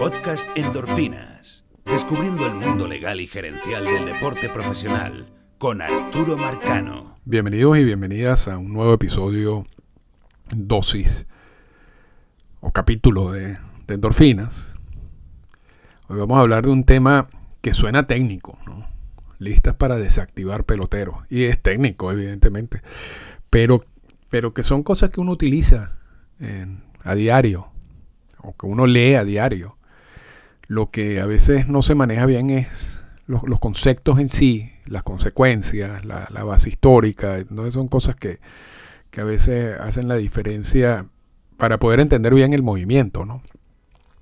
Podcast Endorfinas. Descubriendo el mundo legal y gerencial del deporte profesional con Arturo Marcano. Bienvenidos y bienvenidas a un nuevo episodio dosis o capítulo de, endorfinas. Hoy vamos a hablar de un tema que suena técnico, ¿no? listas para desactivar peloteros. Y es técnico, evidentemente. Pero, pero que son cosas que uno utiliza a diario. O que uno lee a diario. Lo que a veces no se maneja bien es los, conceptos en sí, las consecuencias, la, base histórica. Entonces son cosas que, que a veces hacen la diferencia para poder entender bien el movimiento, ¿no?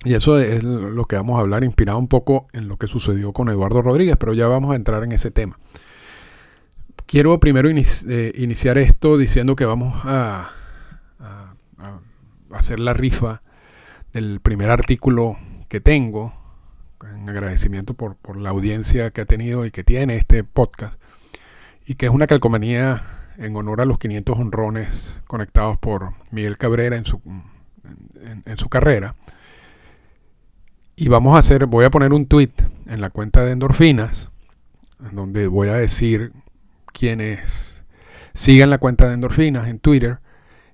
Y eso es lo que vamos a hablar, inspirado un poco en lo que sucedió con Eduardo Rodríguez, pero ya vamos a entrar en ese tema. Quiero primero eh, iniciar esto diciendo que vamos a, hacer la rifa del primer artículo que tengo, en agradecimiento por, la audiencia que ha tenido y que tiene este podcast, y que es una calcomanía en honor a los 500 honrones conectados por Miguel Cabrera en su, en su carrera. Y vamos a hacer, voy a poner un tweet en la cuenta de endorfinas, en donde voy a decir quienes sigan la cuenta de endorfinas en Twitter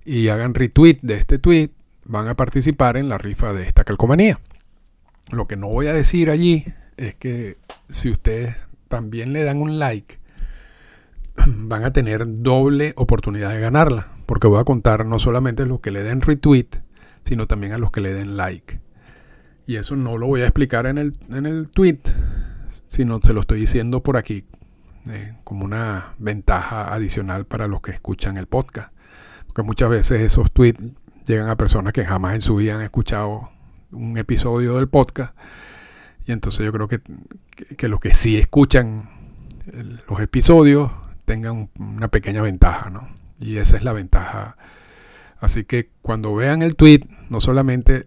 y hagan retweet de este tweet, van a participar en la rifa de esta calcomanía. Lo que no voy a decir allí es que si ustedes también le dan un like, van a tener doble oportunidad de ganarla, porque voy a contar no solamente a los que le den retweet, sino también a los que le den like. Y eso no lo voy a explicar en el, en el tweet, sino se lo estoy diciendo por aquí, eh, como una ventaja adicional para los que escuchan el podcast. Porque muchas veces esos tweets llegan a personas que jamás en su vida han escuchado un episodio del podcast. Y entonces yo creo que, que, los que sí escuchan los episodios tengan una pequeña ventaja, ¿no? Y esa es la ventaja. Así que cuando vean el tweet, no solamente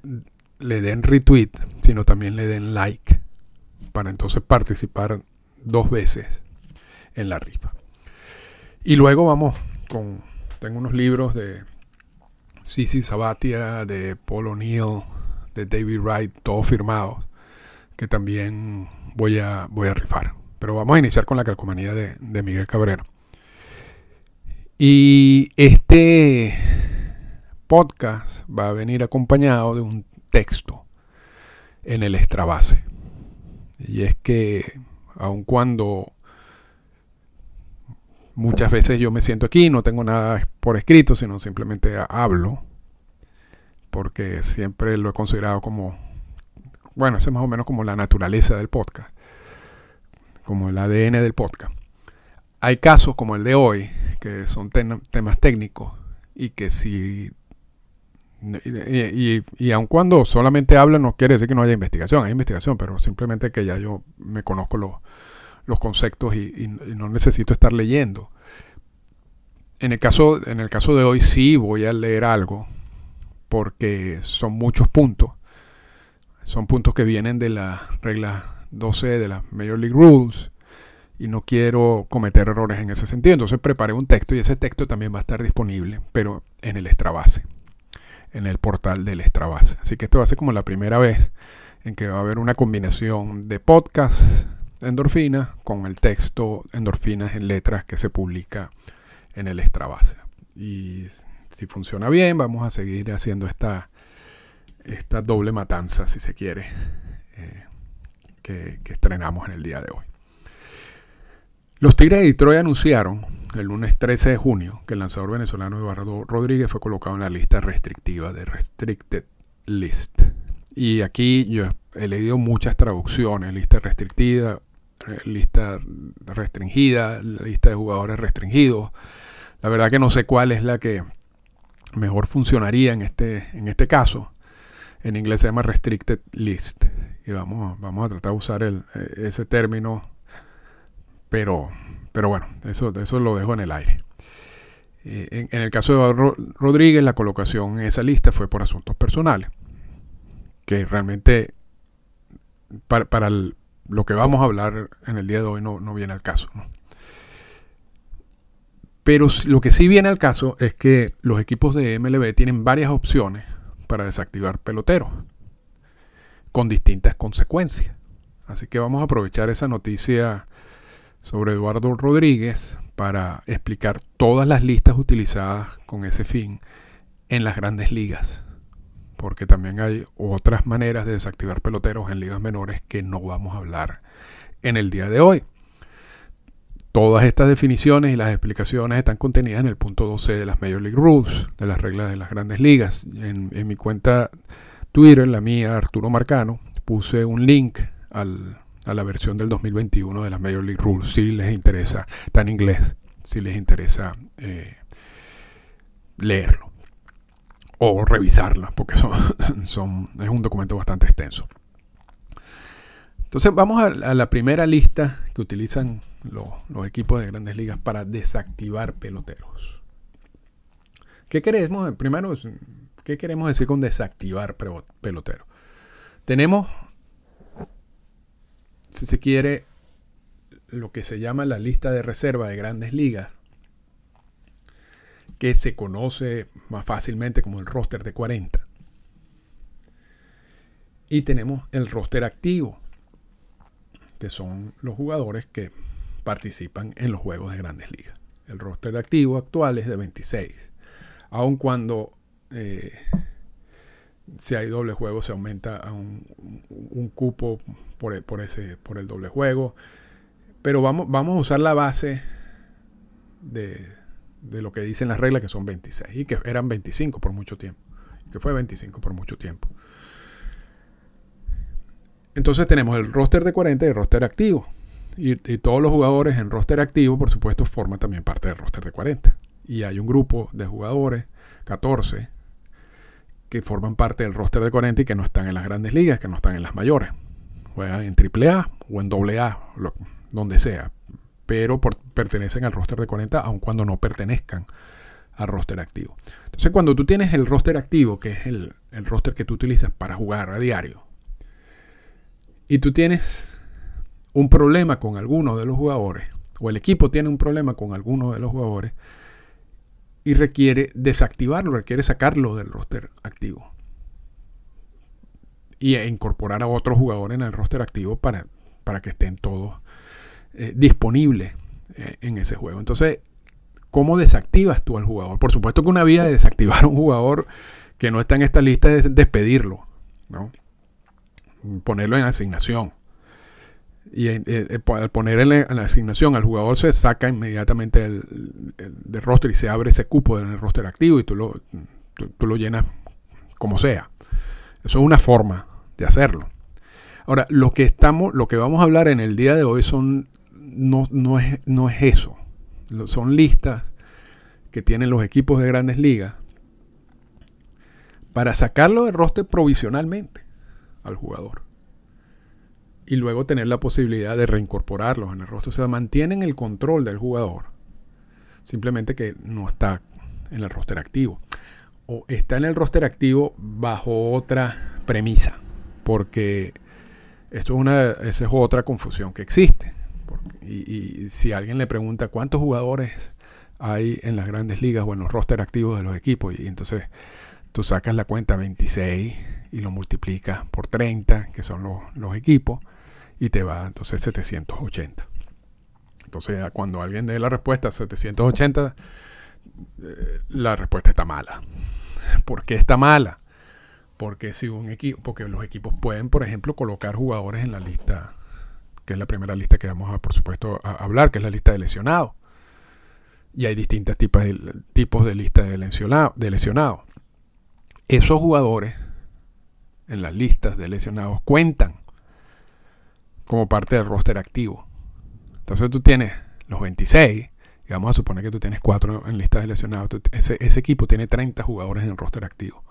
le den retweet, sino también le den like para entonces participar dos veces en la rifa. Y luego vamos con, tengo unos libros de Sisi Sabatia, de Paul O'Neill, de David Wright, todos firmados, que también voy a, voy a rifar. Pero vamos a iniciar con la calcomanía de, de Miguel Cabrera. Y este podcast va a venir acompañado de un texto en el extrabase. Y es que aun cuando muchas veces yo me siento aquí, no tengo nada por escrito, sino simplemente hablo, porque siempre lo he considerado como, bueno, es más o menos como la naturaleza del podcast, como el ADN del podcast. Hay casos como el de hoy, que son temas técnicos, y que si y, y, aun cuando solamente habla, no quiere decir que no haya investigación, hay investigación, pero simplemente que ya yo me conozco los, los conceptos y, no necesito estar leyendo. En el, caso, en el caso de hoy sí voy a leer algo, porque son muchos puntos. Son puntos que vienen de la regla 12 de las Major League Rules y no quiero cometer errores en ese sentido. Entonces preparé un texto y ese texto también va a estar disponible, pero en el extra base en el portal del Extrabase. Así que esto va a ser como la primera vez en que va a haber una combinación de podcast endorfinas con el texto endorfinas en letras que se publica en el Extrabase. Y si funciona bien, vamos a seguir haciendo esta, esta doble matanza, si se quiere, eh, que, que estrenamos en el día de hoy. Los Tigres de Detroit anunciaron el lunes 13 de junio que el lanzador venezolano Eduardo Rodríguez fue colocado en la lista restrictiva de Restricted List. Y aquí yo he leído muchas traducciones, lista restrictiva, lista restringida, lista de jugadores restringidos. La verdad que no sé cuál es la que mejor funcionaría en este, en este caso. En inglés se llama Restricted List. Y vamos, vamos a tratar de usar eh, ese término, pero pero bueno, eso, eso lo dejo en el aire. Eh, en, el caso de Rodríguez, la colocación en esa lista fue por asuntos personales, que realmente para, lo que vamos a hablar en el día de hoy no, viene al caso. Pero lo que sí viene al caso es que los equipos de MLB tienen varias opciones para desactivar peloteros. con distintas consecuencias. Así que vamos a aprovechar esa noticia sobre Eduardo Rodríguez para explicar todas las listas utilizadas con ese fin en las grandes ligas. Porque también hay otras maneras de desactivar peloteros en ligas menores que no vamos a hablar en el día de hoy. Todas estas definiciones y las explicaciones están contenidas en el punto 12 de las Major League Rules, de las reglas de las grandes ligas. En, mi cuenta Twitter, la mía, Arturo Marcano, puse un link a la versión del 2021 de las Major League Rules, si les interesa, está en inglés, si les interesa eh, leerlo o revisarla, porque son, es un documento bastante extenso. Entonces vamos a, la primera lista que utilizan los equipos de grandes ligas para desactivar peloteros. ¿Qué queremos? Primero, ¿qué queremos decir con desactivar peloteros? Tenemos si se quiere, lo que se llama la lista de reserva de grandes ligas, que se conoce más fácilmente como el roster de 40. Y tenemos el roster activo, que son los jugadores que participan en los juegos de grandes ligas. El roster activo actual es de 26, aun cuando eh, si hay doble juego se aumenta a un, cupo por, por, ese, por el doble juego. Pero vamos, vamos a usar la base de, de lo que dicen las reglas, que son 26, y que eran 25 por mucho tiempo, que fue 25 por mucho tiempo. Entonces tenemos el roster de 40 y el roster activo. Y, todos los jugadores en roster activo, por supuesto, forman también parte del roster de 40. Y hay un grupo de jugadores, 14, que forman parte del roster de 40 y que no están en las grandes ligas, que no están en las mayores. Juegan en AAA o en AA, donde sea. Pero pertenecen al roster de 40, aun cuando no pertenezcan al roster activo. Entonces, cuando tú tienes el roster activo, que es el, el roster que tú utilizas para jugar a diario, y tú tienes un problema con alguno de los jugadores, o el equipo tiene un problema con alguno de los jugadores, y requiere desactivarlo, requiere sacarlo del roster activo. Y incorporar a otro jugador en el roster activo para, para que estén todos eh, disponibles eh, en ese juego. Entonces, ¿cómo desactivas tú al jugador? Por supuesto que una vía de desactivar a un jugador que no está en esta lista es despedirlo, ¿no? Ponerlo en asignación. Y eh, eh, al poner en la, asignación al jugador se saca inmediatamente el, del roster y se abre ese cupo en el roster activo y tú lo, tú, lo llenas como sea. Eso es una forma de hacerlo. Ahora, lo que estamos, lo que vamos a hablar en el día de hoy son no, no, es, no es eso. Son listas que tienen los equipos de grandes ligas para sacarlo del roster provisionalmente al jugador y luego tener la posibilidad de reincorporarlos en el rostro. O sea, mantienen el control del jugador. Simplemente que no está en el roster activo. O está en el roster activo bajo otra premisa. Porque esto es una, esa es otra confusión que existe. y, y, si alguien le pregunta cuántos jugadores hay en las grandes ligas o en los roster activos de los equipos, y entonces tú sacas la cuenta 26 y lo multiplicas por 30, que son los, los equipos, y te va entonces 780. Entonces, cuando alguien dé la respuesta 780, eh, la respuesta está mala. ¿Por qué está mala? Porque si un equipo, porque los equipos pueden, por ejemplo, colocar jugadores en la lista, que es la primera lista que vamos a, por supuesto, a hablar, que es la lista de lesionados. Y hay distintos tipos de, tipos de lista de lesionados. De. Esos jugadores en las listas de lesionados cuentan como parte del roster activo. Entonces tú tienes los 26, y vamos a suponer que tú tienes 4 en lista de lesionados. Ese, ese equipo tiene 30 jugadores en roster activo.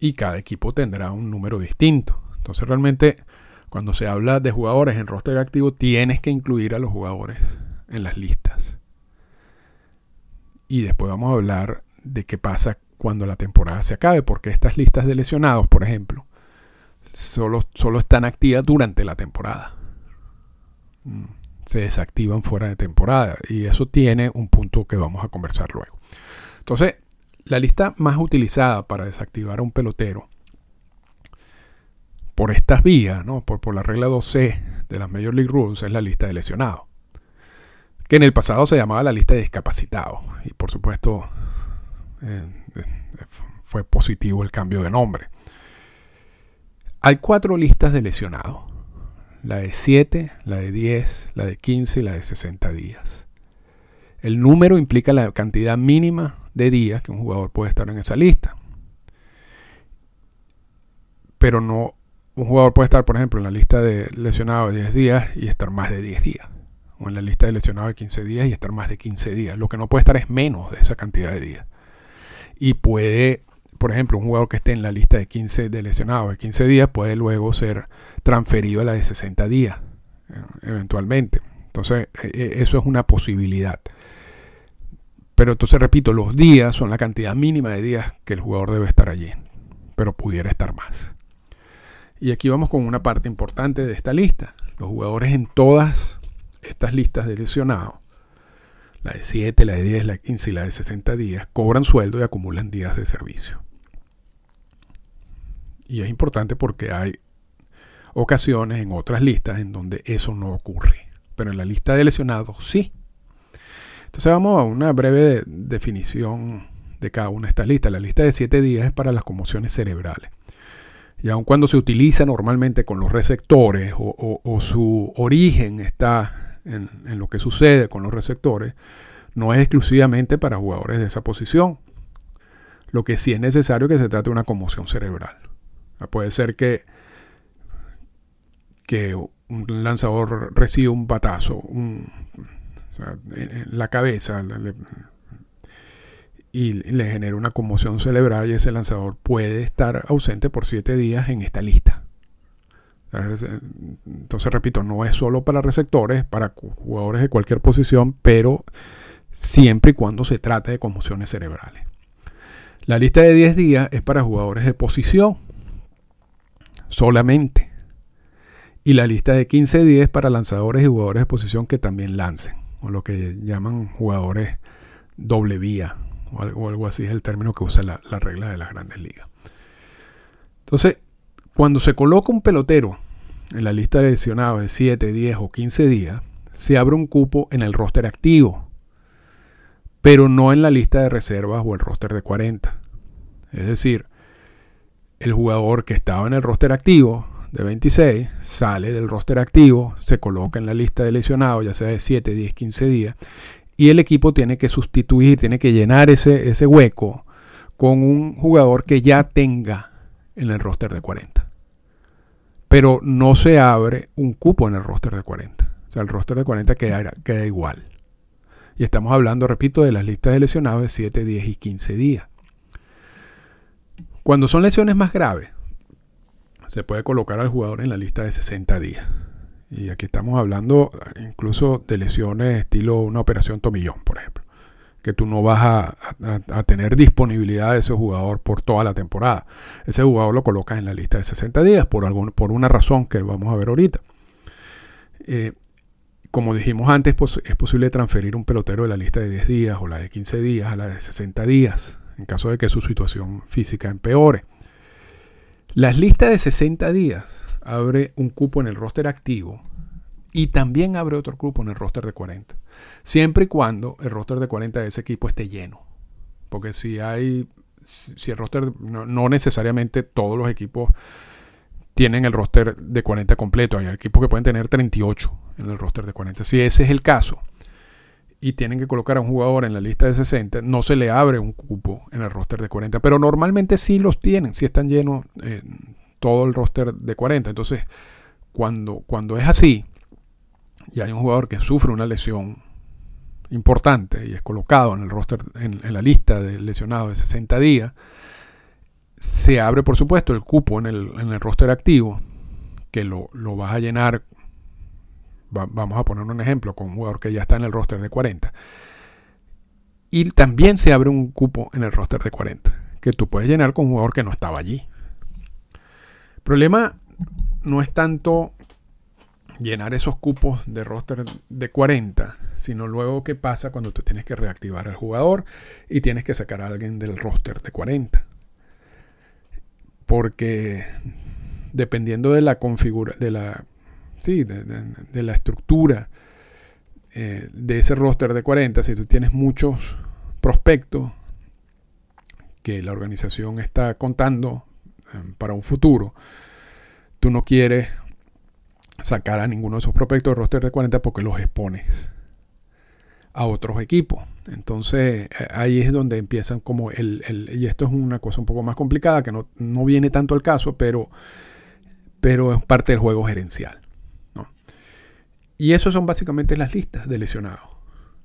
Y cada equipo tendrá un número distinto. Entonces realmente cuando se habla de jugadores en roster activo, tienes que incluir a los jugadores en las listas. Y después vamos a hablar de qué pasa cuando la temporada se acabe, porque estas listas de lesionados, por ejemplo, solo, solo están activas durante la temporada. Mm, se desactivan fuera de temporada y eso tiene un punto que vamos a conversar luego. Entonces, la lista más utilizada para desactivar a un pelotero por estas vías, ¿no? por, por la regla 2C de las Major League Rules, es la lista de lesionados. Que en el pasado se llamaba la lista de discapacitados. Y por supuesto eh, fue positivo el cambio de nombre. Hay cuatro listas de lesionados. La de 7, la de 10, la de 15 y la de 60 días. El número implica la cantidad mínima de días que un jugador puede estar en esa lista. Pero no, un jugador puede estar, por ejemplo, en la lista de lesionados de 10 días y estar más de 10 días. O en la lista de lesionados de 15 días y estar más de 15 días. Lo que no puede estar es menos de esa cantidad de días. Y puede, por ejemplo, un jugador que esté en la lista de 15 de lesionados de 15 días puede luego ser transferido a la de 60 días, eh, eventualmente. Entonces, e, e, eso es una posibilidad. Pero entonces repito, los días son la cantidad mínima de días que el jugador debe estar allí, pero pudiera estar más. Y aquí vamos con una parte importante de esta lista. Los jugadores en todas estas listas de lesionados, la de 7, la de 10, la de 15 y la de 60 días, cobran sueldo y acumulan días de servicio. Y es importante porque hay ocasiones en otras listas en donde eso no ocurre. Pero en la lista de lesionados sí. Entonces vamos a una breve definición de cada una de estas listas. La lista de 7 días es para las conmociones cerebrales. Y aun cuando se utiliza normalmente con los receptores o, su origen está en, lo que sucede con los receptores, no es exclusivamente para jugadores de esa posición. Lo que sí es necesario que se trate de una conmoción cerebral. Puede ser que, que un lanzador reciba un batazo, un, en la cabeza y le genera una conmoción cerebral y ese lanzador puede estar ausente por siete días en esta lista. Entonces, repito, no es solo para receptores, para jugadores de cualquier posición, pero siempre y cuando se trate de conmociones cerebrales. La lista de 10 días es para jugadores de posición solamente. Y la lista de 15 días para lanzadores y jugadores de posición que también lancen o lo que llaman jugadores doble vía, o algo, así es el término que usa la, regla de las grandes ligas. Entonces, cuando se coloca un pelotero en la lista de lesionados de 7, 10 o 15 días, se abre un cupo en el roster activo, pero no en la lista de reservas o el roster de 40. Es decir, el jugador que estaba en el roster activo de 26 sale del roster activo, se coloca en la lista de lesionados, ya sea de 7, 10, 15 días, y el equipo tiene que sustituir, tiene que llenar ese, ese hueco con un jugador que ya tenga en el roster de 40. Pero no se abre un cupo en el roster de 40. O sea, el roster de 40 queda, igual. Y estamos hablando, repito, de las listas de lesionados de 7, 10 y 15 días. Cuando son lesiones más graves, se puede colocar al jugador en la lista de 60 días. Y aquí estamos hablando incluso de lesiones estilo una operación tomillón, por ejemplo. Que tú no vas a, tener disponibilidad de ese jugador por toda la temporada. Ese jugador lo colocas en la lista de 60 días por, algún, por una razón que vamos a ver ahorita. Eh, como dijimos antes, pues, es posible transferir un pelotero de la lista de 10 días o la de 15 días a la de 60 días, en caso de que su situación física empeore. Las listas de 60 días abre un cupo en el roster activo y también abre otro cupo en el roster de 40. Siempre y cuando el roster de 40 de ese equipo esté lleno. Porque si hay, si el roster, no, necesariamente todos los equipos tienen el roster de 40 completo. Hay equipos que pueden tener 38 en el roster de 40. Si ese es el caso, y tienen que colocar a un jugador en la lista de 60, no se le abre un cupo en el roster de 40. Pero normalmente sí los tienen, sí están llenos eh, todo el roster de 40. Entonces, cuando, cuando es así, y hay un jugador que sufre una lesión importante y es colocado en el roster, en, la lista de lesionados de 60 días, se abre por supuesto el cupo en el, en el roster activo, que lo, lo vas a llenar vamos a poner un ejemplo con un jugador que ya está en el roster de 40. Y también se abre un cupo en el roster de 40, que tú puedes llenar con un jugador que no estaba allí. El problema no es tanto llenar esos cupos de roster de 40, sino luego qué pasa cuando tú tienes que reactivar al jugador y tienes que sacar a alguien del roster de 40. Porque dependiendo de la configura, de la, sí, de, la estructura eh, de ese roster de 40, si tú tienes muchos prospectos que la organización está contando eh, para un futuro, tú no quieres sacar a ninguno de esos prospectos del roster de 40 porque los expones a otros equipos. Entonces eh, ahí es donde empiezan como el, y esto es una cosa un poco más complicada que no, viene tanto al caso, pero, pero es parte del juego gerencial. Y eso son básicamente las listas de lesionados.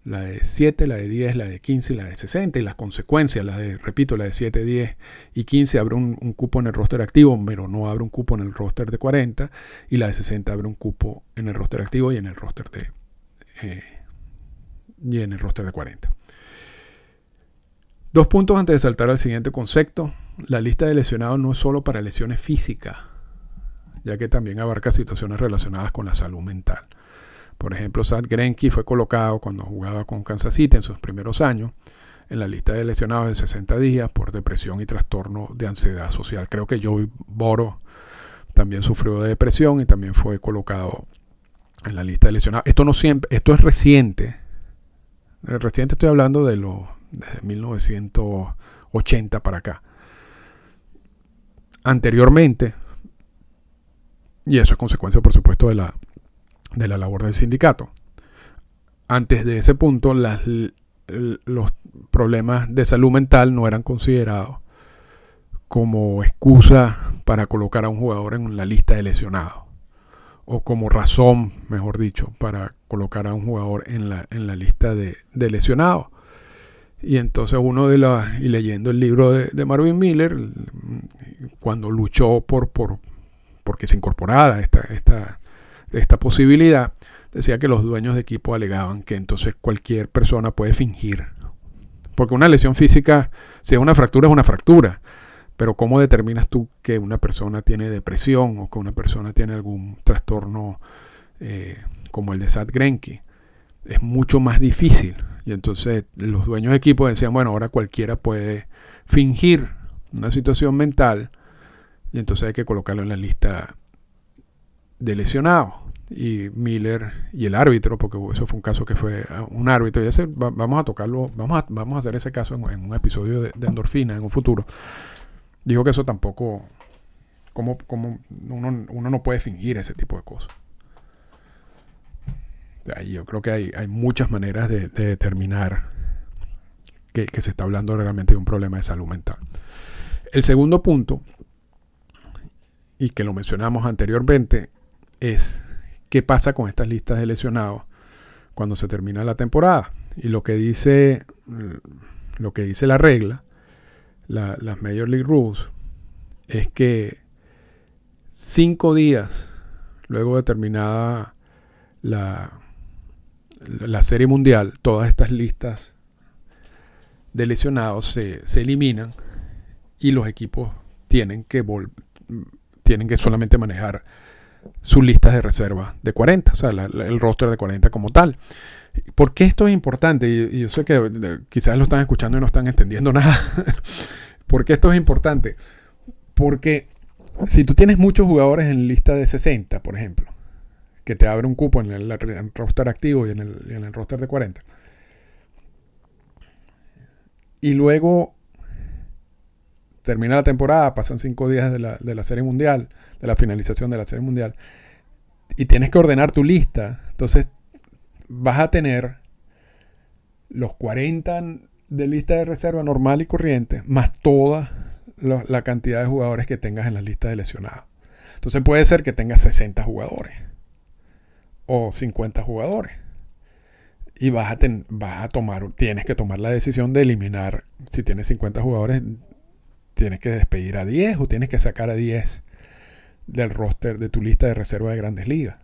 La de 7, la de 10, la de 15 y la de 60 y las consecuencias, la de, repito, la de 7, 10 y 15 abre un, cupo en el roster activo, pero no abre un cupo en el roster de 40 y la de 60 abre un cupo en el roster activo y en el roster de... Eh, y en el roster de 40. Dos puntos antes de saltar al siguiente concepto. La lista de lesionados no es solo para lesiones físicas, ya que también abarca situaciones relacionadas con la salud mental. Por ejemplo, Sad Grenke fue colocado cuando jugaba con Kansas City en sus primeros años en la lista de lesionados de 60 días por depresión y trastorno de ansiedad social. Creo que Joey Boro también sufrió de depresión y también fue colocado en la lista de lesionados. Esto no siempre, esto es reciente, Reciente estoy hablando de los desde 1980 para acá. Anteriormente, y eso es consecuencia, por supuesto, de la, de la labor del sindicato. Antes de ese punto, los problemas de salud mental no eran considerados como excusa para colocar a un jugador en la lista de lesionados o como razón, mejor dicho, para colocar a un jugador en la, en la lista de, lesionados. Y entonces uno de las, y leyendo el libro de, Marvin Miller, cuando luchó por, por porque se incorporara esta, esta, esta posibilidad, decía que los dueños de equipo alegaban que entonces cualquier persona puede fingir. Porque una lesión física, si es una fractura, es una fractura. Pero ¿cómo determinas tú que una persona tiene depresión o que una persona tiene algún trastorno eh, como el de Sad Grenke? Es mucho más difícil. Y entonces los dueños de equipo decían, bueno, ahora cualquiera puede fingir una situación mental y entonces hay que colocarlo en la lista de lesionados. Y Miller y el árbitro, porque eso fue un caso que fue un árbitro, y ese, vamos a tocarlo, vamos a, vamos a hacer ese caso en, un episodio de, de en un futuro dijo que eso tampoco, como, como uno, uno, no puede fingir ese tipo de cosas. yo creo que hay, hay muchas maneras de, determinar que, que, se está hablando realmente de un problema de salud mental. El segundo punto, y que lo mencionamos anteriormente, es qué pasa con estas listas de lesionados cuando se termina la temporada. Y lo que dice, lo que dice la regla las Major League Rules es que cinco días luego de terminada la, la serie mundial, todas estas listas de lesionados se, se eliminan y los equipos tienen que, tienen que solamente manejar sus listas de reserva de 40, o sea, el roster de 40 como tal. ¿Por qué esto es importante? Y, yo sé que quizás lo están escuchando y no están entendiendo nada. ¿Por qué esto es importante? Porque si tú tienes muchos jugadores en lista de 60, por ejemplo, que te abre un cupo en el, roster activo y en el, roster de 40, y luego termina la temporada, pasan cinco días de la, de la, serie mundial, de la finalización de la serie mundial, y tienes que ordenar tu lista. Entonces vas a tener los 40 de lista de reserva normal y corriente, más toda la cantidad de jugadores que tengas en la lista de lesionados. Entonces puede ser que tengas 60 jugadores o 50 jugadores. Y vas a, vas a tomar, tienes que tomar la decisión de eliminar, si tienes 50 jugadores, tienes que despedir a 10 o tienes que sacar a 10 del roster de tu lista de reserva de grandes ligas.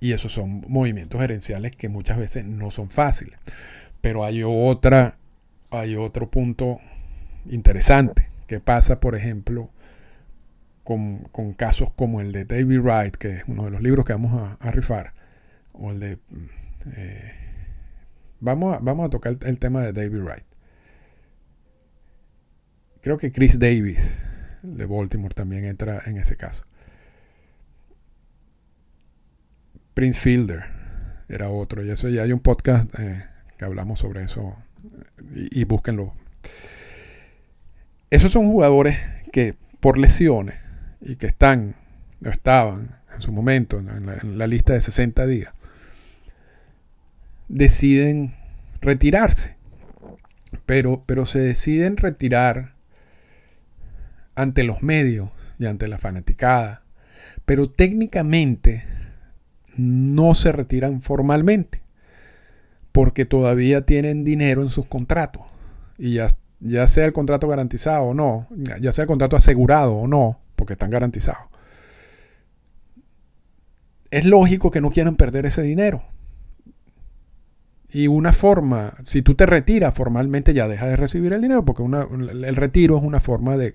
Y esos son movimientos gerenciales que muchas veces no son fáciles. Pero hay hay otro punto interesante que pasa, por ejemplo, con, casos como el de David Wright, que es uno de los libros que vamos a, rifar. Eh, vamos, a, vamos a tocar el tema de David Wright. Creo que Chris Davis de Baltimore también entra en ese caso. Prince Fielder era otro, y eso ya hay un podcast eh, que hablamos sobre eso, y, y búsquenlo. Esos son jugadores que por lesiones y que están, o estaban en su momento en la, lista de 60 días, deciden retirarse. Pero, pero se deciden retirar ante los medios y ante la fanaticada. Pero técnicamente no se retiran formalmente. Porque todavía tienen dinero en sus contratos. Y ya, ya sea el contrato garantizado o no, ya sea el contrato asegurado o no, porque están garantizados. Es lógico que no quieran perder ese dinero. Y una forma, si tú te retiras formalmente ya dejas de recibir el dinero, porque el retiro es una forma de,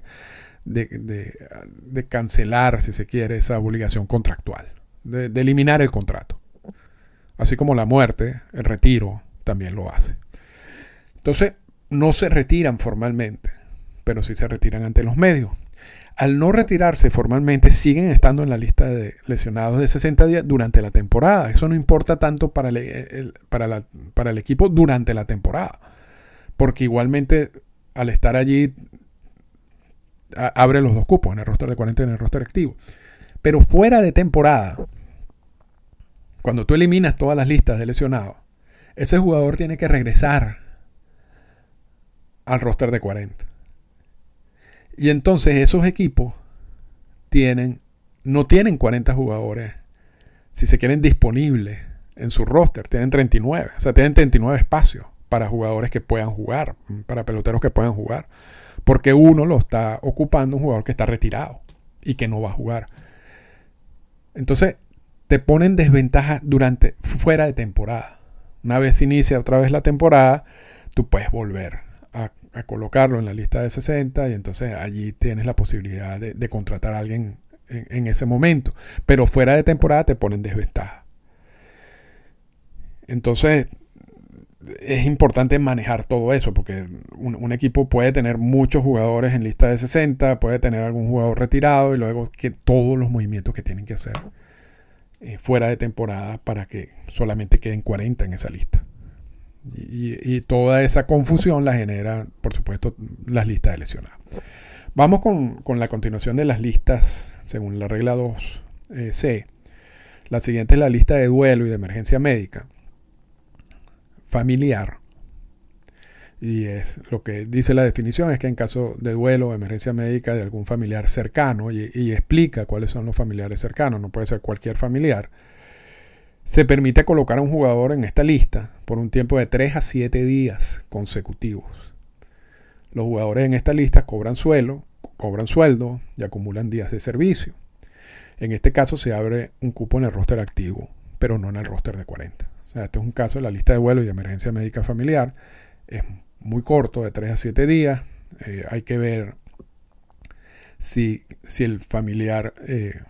de, cancelar, si se quiere, esa obligación contractual, de, eliminar el contrato. Así como la muerte, el retiro también lo hace. Entonces, no se retiran formalmente, pero sí se retiran ante los medios al no retirarse formalmente, siguen estando en la lista de lesionados de 60 días durante la temporada. Eso no importa tanto para el, para, para el equipo durante la temporada. Porque igualmente al estar allí abre los dos cupos, en el roster de 40 y en el roster activo. Pero fuera de temporada, cuando tú eliminas todas las listas de lesionados, ese jugador tiene que regresar al roster de 40. Y entonces esos equipos tienen, no tienen 40 jugadores, si se quieren, disponibles en su roster. Tienen 39. O sea, tienen 39 espacios para jugadores que puedan jugar, para peloteros que puedan jugar. Porque uno lo está ocupando un jugador que está retirado y que no va a jugar. Entonces, te ponen desventaja durante, fuera de temporada. Una vez inicia otra vez la temporada, tú puedes volver a colocarlo en la lista de 60 y entonces allí tienes la posibilidad de, contratar a alguien en, ese momento. Pero fuera de temporada te ponen desventaja. Entonces es importante manejar todo eso porque un, equipo puede tener muchos jugadores en lista de 60, puede tener algún jugador retirado y luego que todos los movimientos que tienen que hacer eh, fuera de temporada para que solamente queden 40 en esa lista. Y, toda esa confusión la genera, por supuesto, las listas de lesionados. Vamos con, la continuación de las listas según la regla 2C. Eh, la siguiente es la lista de duelo y de emergencia médica. Familiar. Y es lo que dice la definición es que en caso de duelo o emergencia médica de algún familiar cercano, y explica cuáles son los familiares cercanos, no puede ser cualquier familiar, se permite colocar a un jugador en esta lista por un tiempo de 3 a 7 días consecutivos. Los jugadores en esta lista cobran sueldo, cobran sueldo y acumulan días de servicio. En este caso se abre un cupo en el roster activo, pero no en el roster de 40. O sea, este es un caso de la lista de vuelo y de emergencia médica familiar. Es muy corto, de 3 a 7 días. Eh, hay que ver si, si el familiar eh,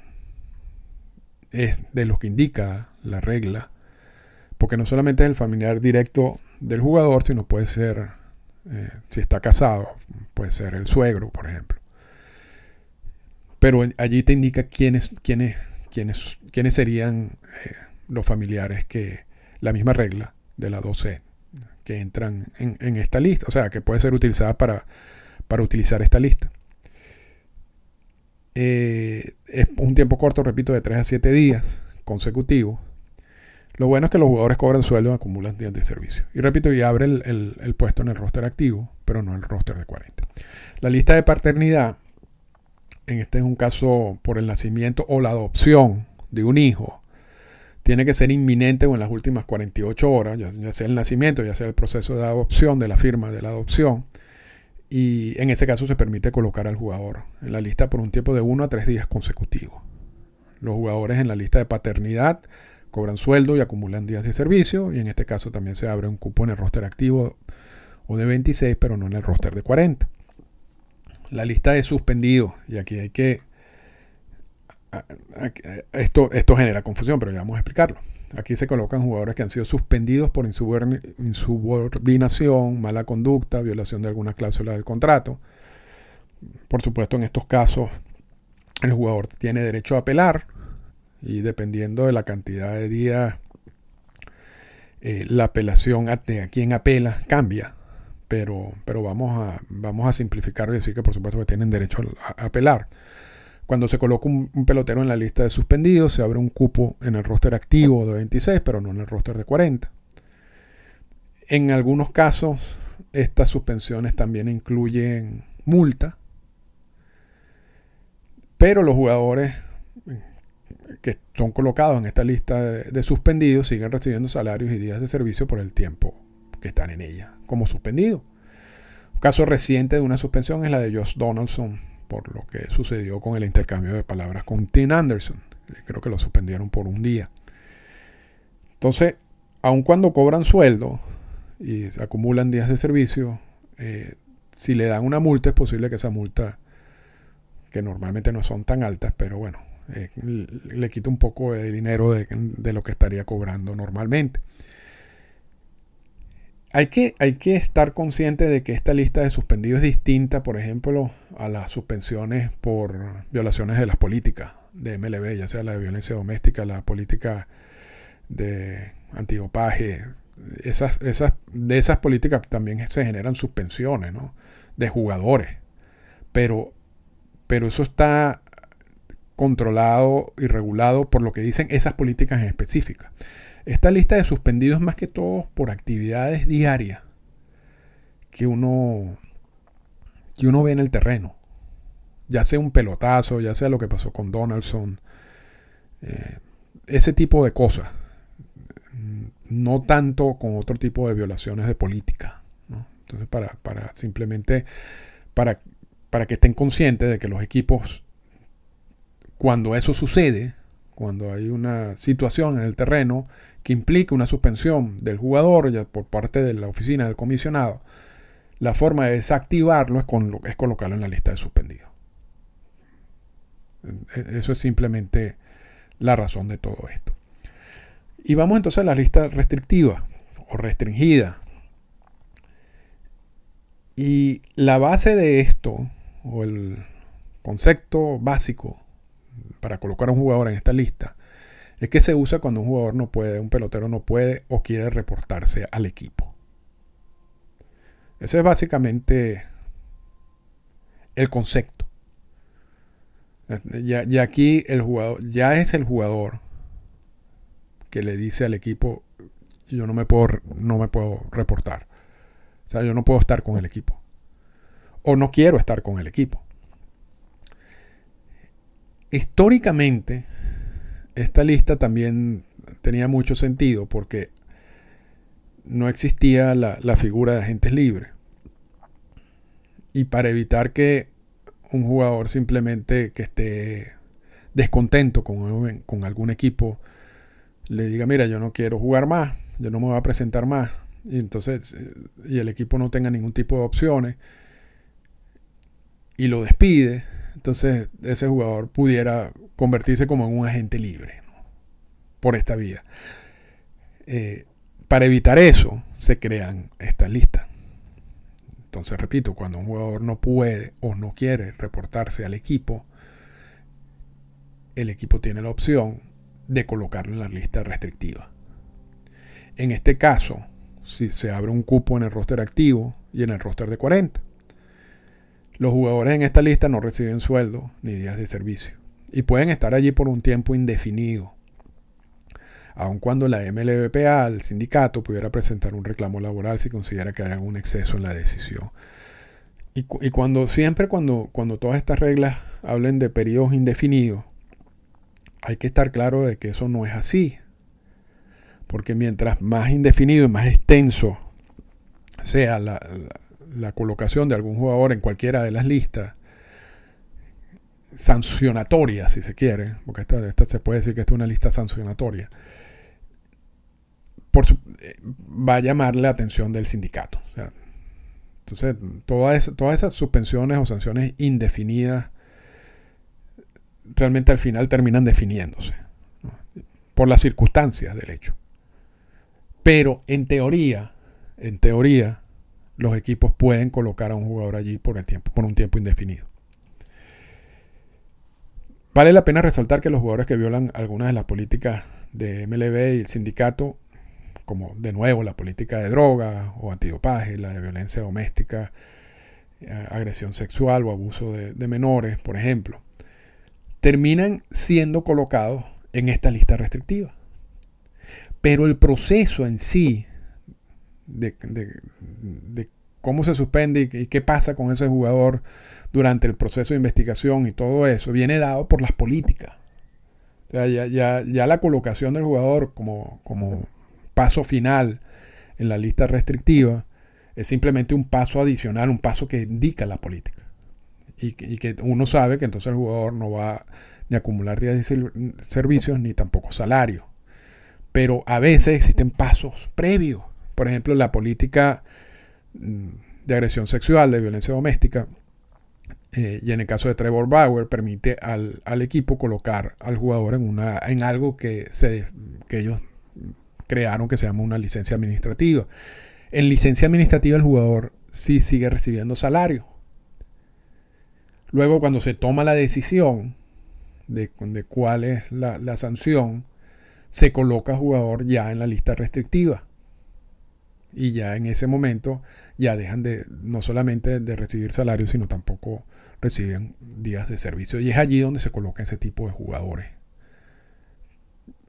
es de los que indica la regla, porque no solamente es el familiar directo del jugador, sino puede ser, eh, si está casado, puede ser el suegro, por ejemplo. Pero allí te indica quiénes, quiénes, quiénes, quiénes serían los familiares que la misma regla de la 12 que entran en, esta lista, o sea, que puede ser utilizada para, para utilizar esta lista. Eh, es un tiempo corto, repito, de 3 a 7 días consecutivos. Lo bueno es que los jugadores cobran sueldo y acumulan días de servicio. Y repito, y abre el, puesto en el roster activo, pero no el roster de 40. La lista de paternidad, en este es un caso por el nacimiento o la adopción de un hijo, tiene que ser inminente o en las últimas 48 horas, ya, sea el nacimiento, ya sea el proceso de adopción, de la firma de la adopción. Y en ese caso se permite colocar al jugador en la lista por un tiempo de 1 a 3 días consecutivos. Los jugadores en la lista de paternidad cobran sueldo y acumulan días de servicio. Y en este caso también se abre un cupo en el roster activo o de 26, pero no en el roster de 40. La lista de suspendidos, y aquí hay que... Esto, esto genera confusión, pero ya vamos a explicarlo. Aquí se colocan jugadores que han sido suspendidos por insubordinación, mala conducta, violación de alguna cláusula del contrato. Por supuesto, en estos casos, el jugador tiene derecho a apelar y dependiendo de la cantidad de días, eh, la apelación a, quien apela cambia. Pero, pero vamos, a, vamos a simplificar y decir que por supuesto que tienen derecho a, apelar. Cuando se coloca un, pelotero en la lista de suspendidos, se abre un cupo en el roster activo de 26, pero no en el roster de 40. En algunos casos, estas suspensiones también incluyen multa, pero los jugadores que son colocados en esta lista de, suspendidos siguen recibiendo salarios y días de servicio por el tiempo que están en ella como suspendidos. Un caso reciente de una suspensión es la de Josh Donaldson por lo que sucedió con el intercambio de palabras con Tim Anderson. Creo que lo suspendieron por un día. Entonces, aun cuando cobran sueldo y acumulan días de servicio, eh, si le dan una multa es posible que esa multa, que normalmente no son tan altas, pero bueno, eh, le quita un poco de dinero de, lo que estaría cobrando normalmente. Hay que, hay que estar consciente de que esta lista de suspendidos es distinta, por ejemplo, a las suspensiones por violaciones de las políticas de MLB, ya sea la de violencia doméstica, la política de antidopaje. Esas, esas, de esas políticas también se generan suspensiones de jugadores. Pero, pero eso está controlado y regulado por lo que dicen esas políticas en específica. Esta lista de suspendidos más que todo por actividades diarias que uno, que uno ve en el terreno. Ya sea un pelotazo, ya sea lo que pasó con Donaldson. Eh, ese tipo de cosas. No tanto con otro tipo de violaciones de política. Entonces, para, para simplemente, para, para que estén conscientes de que los equipos cuando eso sucede, cuando hay una situación en el terreno que implica una suspensión del jugador ya por parte de la oficina del comisionado, la forma de desactivarlo es, con, es colocarlo en la lista de suspendidos. E, eso es simplemente la razón de todo esto. Y vamos entonces a la lista restrictiva o restringida. Y la base de esto, o el concepto básico para colocar a un jugador en esta lista es que se usa cuando un jugador no puede, un pelotero no puede o quiere reportarse al equipo. Ese es básicamente el concepto. Y aquí el jugador, ya es el jugador que le dice al equipo, yo no me puedo, no me puedo reportar. O sea, yo no puedo estar con el equipo. O no quiero estar con el equipo. Históricamente, esta lista también tenía mucho sentido porque no existía la, figura de agentes libres. Y para evitar que un jugador simplemente que esté descontento con, con, algún equipo le diga, mira, yo no quiero jugar más, yo no me voy a presentar más, y entonces, y el equipo no tenga ningún tipo de opciones, y lo despide, entonces ese jugador pudiera convertirse como en un agente libre por esta vía. Eh, para evitar eso se crean estas listas. Entonces, repito, cuando un jugador no puede o no quiere reportarse al equipo, el equipo tiene la opción de colocarlo en la lista restrictiva. En este caso, si se abre un cupo en el roster activo y en el roster de 40, los jugadores en esta lista no reciben sueldo ni días de servicio y pueden estar allí por un tiempo indefinido. Aun cuando la MLBPA, el sindicato, pudiera presentar un reclamo laboral si considera que hay algún exceso en la decisión. Y, cuando siempre cuando, cuando todas estas reglas hablen de periodos indefinidos, hay que estar claro de que eso no es así. Porque mientras más indefinido y más extenso sea la la colocación de algún jugador en cualquiera de las listas sancionatoria, si se quiere, porque esta, se puede decir que esta es una lista sancionatoria, eh, va a llamar la atención del sindicato. entonces, todas esas suspensiones o sanciones indefinidas realmente al final terminan definiéndose por las circunstancias del hecho. Pero en teoría, en teoría, los equipos pueden colocar a un jugador allí por, el tiempo, por un tiempo indefinido. Vale la pena resaltar que los jugadores que violan algunas de las políticas de MLB y el sindicato, como de nuevo la política de droga o antidopaje, la de violencia doméstica, eh, agresión sexual o abuso de, de menores, por ejemplo, terminan siendo colocados en esta lista restrictiva. Pero el proceso en sí de, cómo se suspende y, qué pasa con ese jugador durante el proceso de investigación y todo eso viene dado por las políticas. ya, ya, la colocación del jugador como, como paso final en la lista restrictiva es simplemente un paso adicional, un paso que indica la política. Y, y que uno sabe que entonces el jugador no va ni a acumular días de servicios ni tampoco salario. Pero a veces existen pasos previos. Por ejemplo, la política mm, de agresión sexual, de violencia doméstica, eh, y en el caso de Trevor Bauer, permite al, equipo colocar al jugador en, una, en algo que, se, que ellos crearon que se llama una licencia administrativa. En licencia administrativa el jugador sí sigue recibiendo salario. Luego cuando se toma la decisión de, cuál es la, la sanción, se coloca jugador ya en la lista restrictiva. Y ya en ese momento ya dejan de no solamente de recibir salario, sino tampoco reciben días de servicio. Y es allí donde se coloca ese tipo de jugadores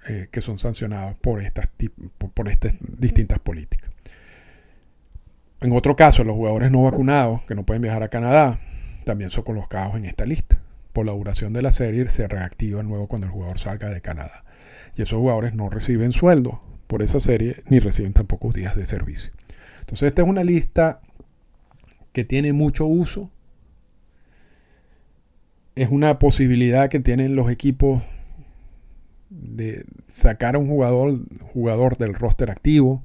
eh, que son sancionados por estas, por estas distintas políticas. En otro caso, los jugadores no vacunados que no pueden viajar a Canadá también son colocados en esta lista. Por la duración de la serie se reactiva nuevo cuando el jugador salga de Canadá. Y esos jugadores no reciben sueldo por esa serie ni reciben tampoco días de servicio. Entonces esta es una lista que tiene mucho uso. Es una posibilidad que tienen los equipos de sacar a un jugador, jugador del roster activo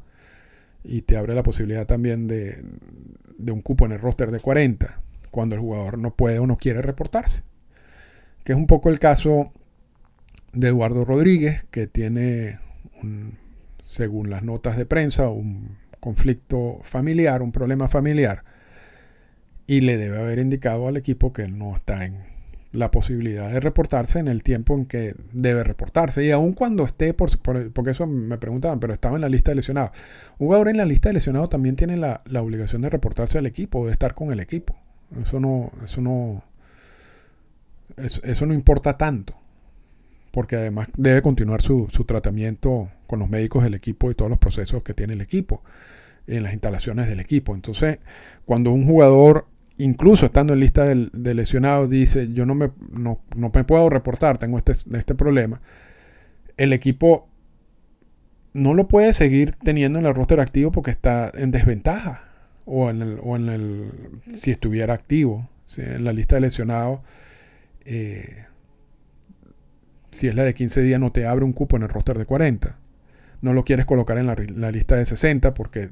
y te abre la posibilidad también de, de un cupo en el roster de 40 cuando el jugador no puede o no quiere reportarse. Que es un poco el caso de Eduardo Rodríguez, que tiene, según las notas de prensa, un conflicto familiar, un problema familiar, y le debe haber indicado al equipo que no está en la posibilidad de reportarse en el tiempo en que debe reportarse. Y aun cuando esté, por, porque eso me preguntaban, pero estaba en la lista de lesionados. Un jugador en la lista de lesionados también tiene la, la obligación de reportarse al equipo, de estar con el equipo. Eso no, eso no, eso no importa tanto porque además debe continuar su, tratamiento con los médicos del equipo y todos los procesos que tiene el equipo en las instalaciones del equipo. Entonces, cuando un jugador, incluso estando en lista de, lesionados, dice, yo no me, no, me puedo reportar, tengo este, este problema, el equipo no lo puede seguir teniendo en el roster activo porque está en desventaja. O en el, o en el si estuviera activo, en la lista de lesionados, eh, si es la de 15 días, no te abre un cupo en el roster de 40. No lo quieres colocar en la, lista de 60 porque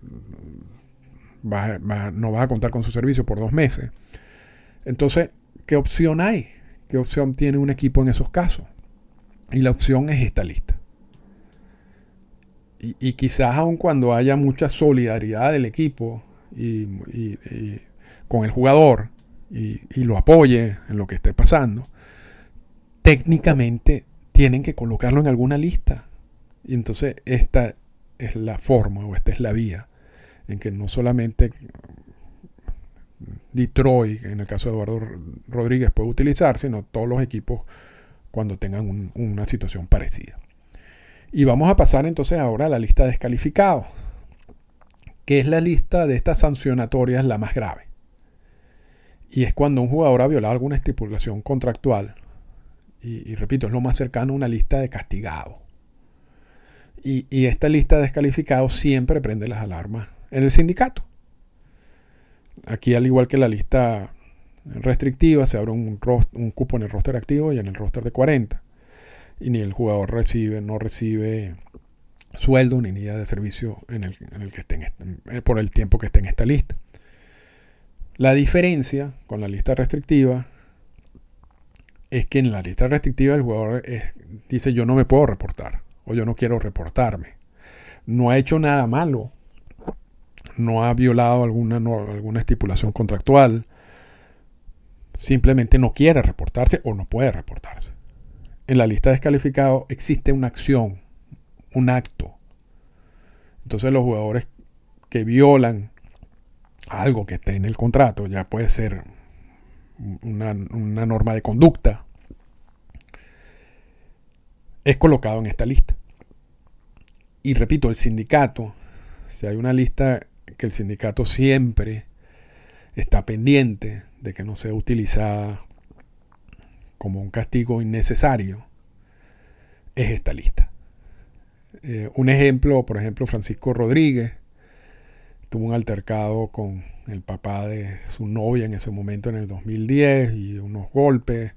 no vas a contar con su servicio por dos meses. Entonces, ¿qué opción hay? ¿Qué opción tiene un equipo en esos casos? Y la opción es esta lista. Y, quizás aun cuando haya mucha solidaridad del equipo y, con el jugador y lo apoye en lo que esté pasando, técnicamente tienen que colocarlo en alguna lista. Y entonces esta es la forma o esta es la vía en que no solamente Detroit, en el caso de Eduardo Rodríguez, puede utilizar, sino todos los equipos cuando tengan una situación parecida. Y vamos a pasar entonces ahora a la lista de descalificados, que es la lista de estas sancionatorias la más grave. Y es cuando un jugador ha violado alguna estipulación contractual y, repito, es lo más cercano a una lista de castigados. Y, esta lista de descalificados siempre prende las alarmas en el sindicato. Aquí, al igual que la lista restrictiva, se abre un, cupo en el roster activo y en el roster de 40. Y ni el jugador recibe, no recibe sueldo ni día de servicio en el, que esté este, por el tiempo que esté en esta lista. La diferencia con la lista restrictiva es que en la lista restrictiva el jugador dice yo no me puedo reportar o yo no quiero reportarme. No ha hecho nada malo. No ha violado alguna, alguna estipulación contractual. Simplemente no quiere reportarse o no puede reportarse. en la lista de descalificados existe una acción, un acto. Entonces los jugadores que violan algo que esté en el contrato, ya puede ser una, una norma de conducta, es colocado en esta lista. Y repito, el sindicato, si hay una lista que el sindicato siempre está pendiente de que no sea utilizada como un castigo innecesario, es esta lista. Eh, un ejemplo, por ejemplo, Francisco Rodríguez tuvo un altercado con el papá de su novia en ese momento en el 2010 y unos golpes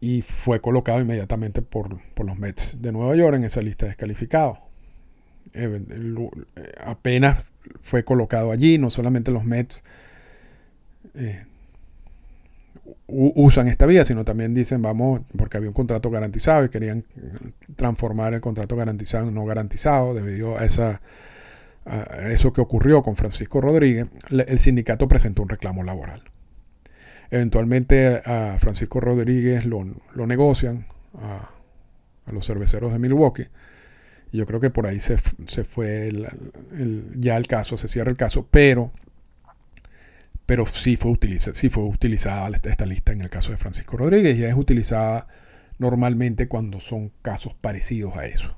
y fue colocado inmediatamente por, los Mets de Nueva York en esa lista de descalificados. Eh, apenas fue colocado allí, no solamente los Mets eh, usan esta vía, sino también dicen vamos, porque había un contrato garantizado y querían transformar el contrato garantizado en no garantizado debido a, esa, eso que ocurrió con Francisco Rodríguez, el sindicato presentó un reclamo laboral. Eventualmente a Francisco Rodríguez lo, negocian a, los cerveceros de Milwaukee. Y yo creo que por ahí se, fue ya el caso, se cierra el caso, pero pero sí fue, sí fue utilizada esta lista en el caso de Francisco Rodríguez y es utilizada normalmente cuando son casos parecidos a eso.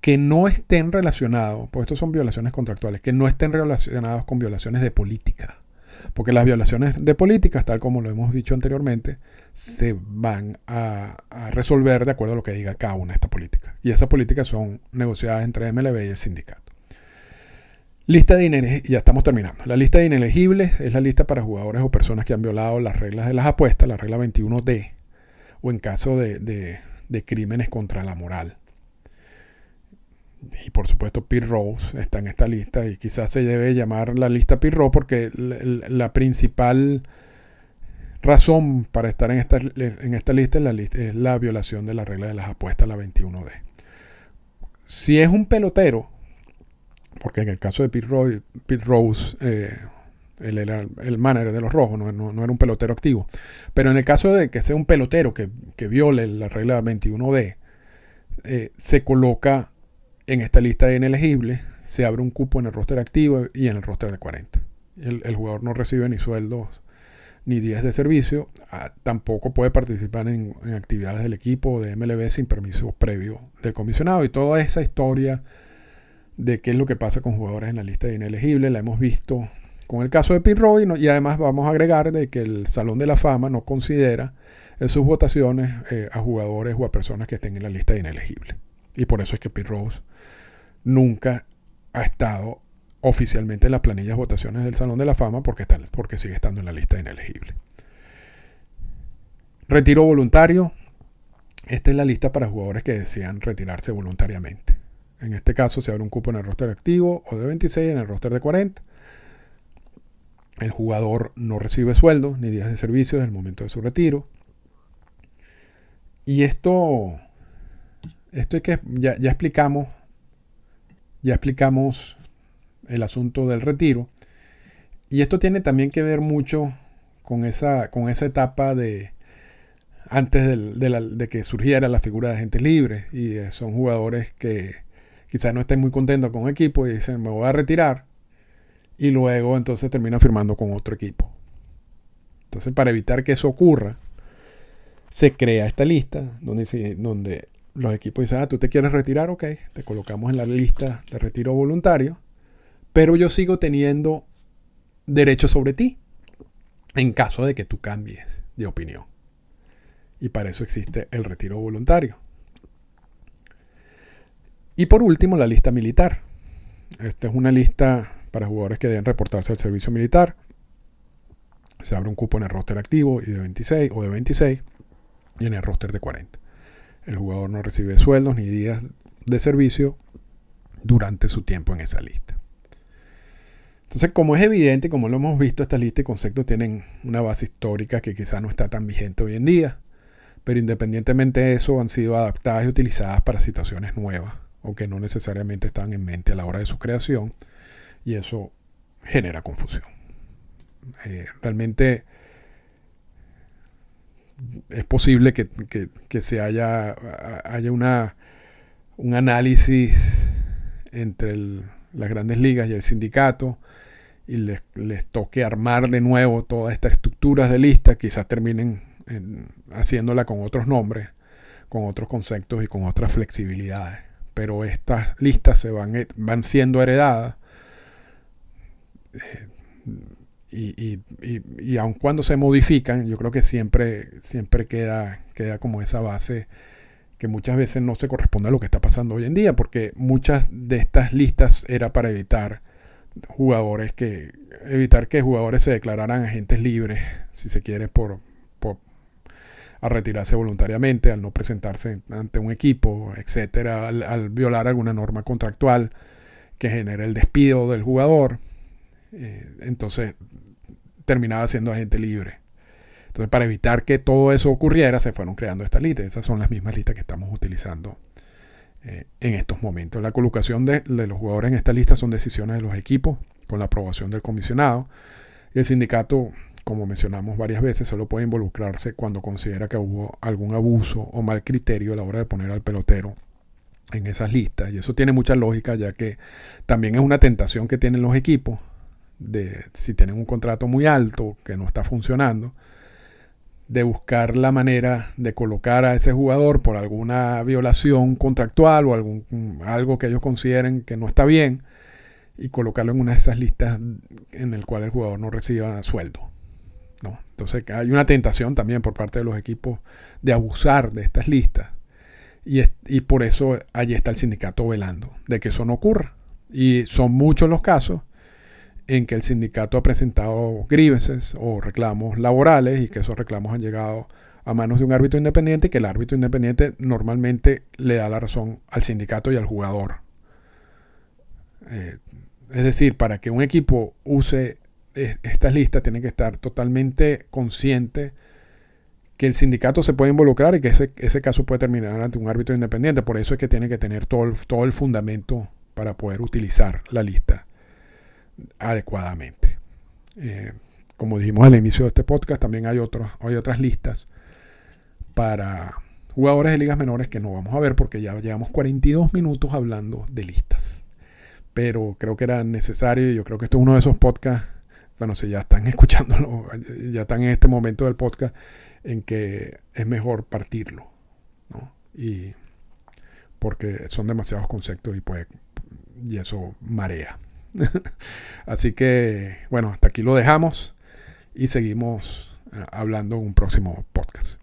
Que no estén relacionados, pues estos son violaciones contractuales, que no estén relacionados con violaciones de política. Porque las violaciones de políticas, tal como lo hemos dicho anteriormente, se van a, resolver de acuerdo a lo que diga cada una de estas políticas. Y esas políticas son negociadas entre MLB y el sindicato. Lista de inelegibles, ya estamos terminando. La lista de inelegibles es la lista para jugadores o personas que han violado las reglas de las apuestas, la regla 21D, o en caso de, crímenes contra la moral. Y por supuesto, Pete Rose está en esta lista y quizás se debe llamar la lista Pete Rose porque la, principal razón para estar en esta, en esta lista, es la es la violación de la regla de las apuestas, la 21D. Si es un pelotero, porque en el caso de Pete, Rose, eh, él era el manager de los rojos, no, era un pelotero activo. Pero en el caso de que sea un pelotero que, viole la regla 21D, eh, se coloca en esta lista de inelegibles, se abre un cupo en el roster activo y en el roster de 40. El, jugador no recibe ni sueldos ni días de servicio, ah, tampoco puede participar en, actividades del equipo de MLB sin permiso previo del comisionado y toda esa historia de qué es lo que pasa con jugadores en la lista de inelegibles. La hemos visto con el caso de Roy y además vamos a agregar de que el Salón de la Fama no considera en sus votaciones eh, a jugadores o a personas que estén en la lista de inelegibles. Y por eso es que Pete Rose nunca ha estado oficialmente en las planillas votaciones del Salón de la Fama porque, está, porque sigue estando en la lista de inelegibles. Retiro voluntario. Esta es la lista para jugadores que desean retirarse voluntariamente. En este caso se abre un cupo en el roster activo o de 26 en el roster de 40. El jugador no recibe sueldo ni días de servicio en el momento de su retiro. Y esto, esto es que ya, ya explicamos, ya explicamos el asunto del retiro. Y esto tiene también que ver mucho con esa, con esa etapa de antes de, que surgiera la figura de agentes libres. Y son jugadores que quizás no estén muy contentos con un equipo y dicen me voy a retirar y luego entonces termina firmando con otro equipo. Entonces para evitar que eso ocurra, se crea esta lista donde los equipos dicen, ah, tú te quieres retirar, ok, te colocamos en la lista de retiro voluntario, pero yo sigo teniendo derecho sobre ti en caso de que tú cambies de opinión. Y para eso existe el retiro voluntario. Y por último, la lista militar. Esta es una lista para jugadores que deben reportarse al servicio militar. Se abre un cupo en el roster activo y de 26 o de 26 y en el roster de 40. El jugador no recibe sueldos ni días de servicio durante su tiempo en esa lista. Entonces, como es evidente, como lo hemos visto, esta lista y conceptos tienen una base histórica que quizá no está tan vigente hoy en día, pero independientemente de eso, han sido adaptadas y utilizadas para situaciones nuevas aunque no necesariamente están en mente a la hora de su creación, y eso genera confusión. Eh, realmente es posible que, se haya, haya una, un análisis entre las grandes ligas y el sindicato y les, toque armar de nuevo todas estas estructuras de lista, quizás terminen haciéndola con otros nombres, con otros conceptos y con otras flexibilidades. Pero estas listas se van, van siendo heredadas. Eh, y, y, aun cuando se modifican, yo creo que siempre, siempre queda, queda como esa base que muchas veces no se corresponde a lo que está pasando hoy en día, porque muchas de estas listas era para evitar jugadores que evitar que jugadores se declararan agentes libres, si se quiere, por, por a retirarse voluntariamente, al no presentarse ante un equipo, etcétera, al, violar alguna norma contractual que genere el despido del jugador. Eh, entonces terminaba siendo agente libre. Entonces, para evitar que todo eso ocurriera, se fueron creando estas listas. Esas son las mismas listas que estamos utilizando eh, en estos momentos. La colocación de, los jugadores en esta lista son decisiones de los equipos con la aprobación del comisionado. Y el sindicato, como mencionamos varias veces, solo puede involucrarse cuando considera que hubo algún abuso o mal criterio a la hora de poner al pelotero en esas listas. Y eso tiene mucha lógica, ya que también es una tentación que tienen los equipos si tienen un contrato muy alto que no está funcionando de buscar la manera de colocar a ese jugador por alguna violación contractual o algún, algo que ellos consideren que no está bien y colocarlo en una de esas listas en el cual el jugador no reciba sueldo. ¿no? Entonces hay una tentación también por parte de los equipos de abusar de estas listas y, y por eso allí está el sindicato velando de que eso no ocurra. Y son muchos los casos en que el sindicato ha presentado grievances o reclamos laborales y que esos reclamos han llegado a manos de un árbitro independiente y que el árbitro independiente normalmente le da la razón al sindicato y al jugador. Eh, es decir, para que un equipo use estas listas tiene que estar totalmente consciente que el sindicato se puede involucrar y que ese, ese caso puede terminar ante un árbitro independiente. Por eso es que tiene que tener todo todo el fundamento para poder utilizar la lista adecuadamente. Eh, como dijimos al inicio de este podcast, también hay, otros, hay otras listas para jugadores de ligas menores que no vamos a ver porque ya llevamos 42 minutos hablando de listas. Pero creo que era necesario y yo creo que esto es uno de esos podcasts, bueno, si ya están escuchándolo, ya están en este momento del podcast en que es mejor partirlo. Y porque son demasiados conceptos y, pues, y eso marea. Así que, bueno, hasta aquí lo dejamos y seguimos eh, hablando en un próximo podcast.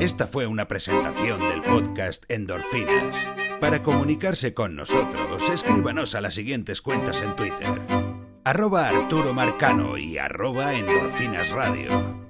Esta fue una presentación del podcast Endorfinas. Para comunicarse con nosotros, escríbanos a las siguientes cuentas en Twitter. Arroba Arturo Marcano y arroba Endorfinas Radio.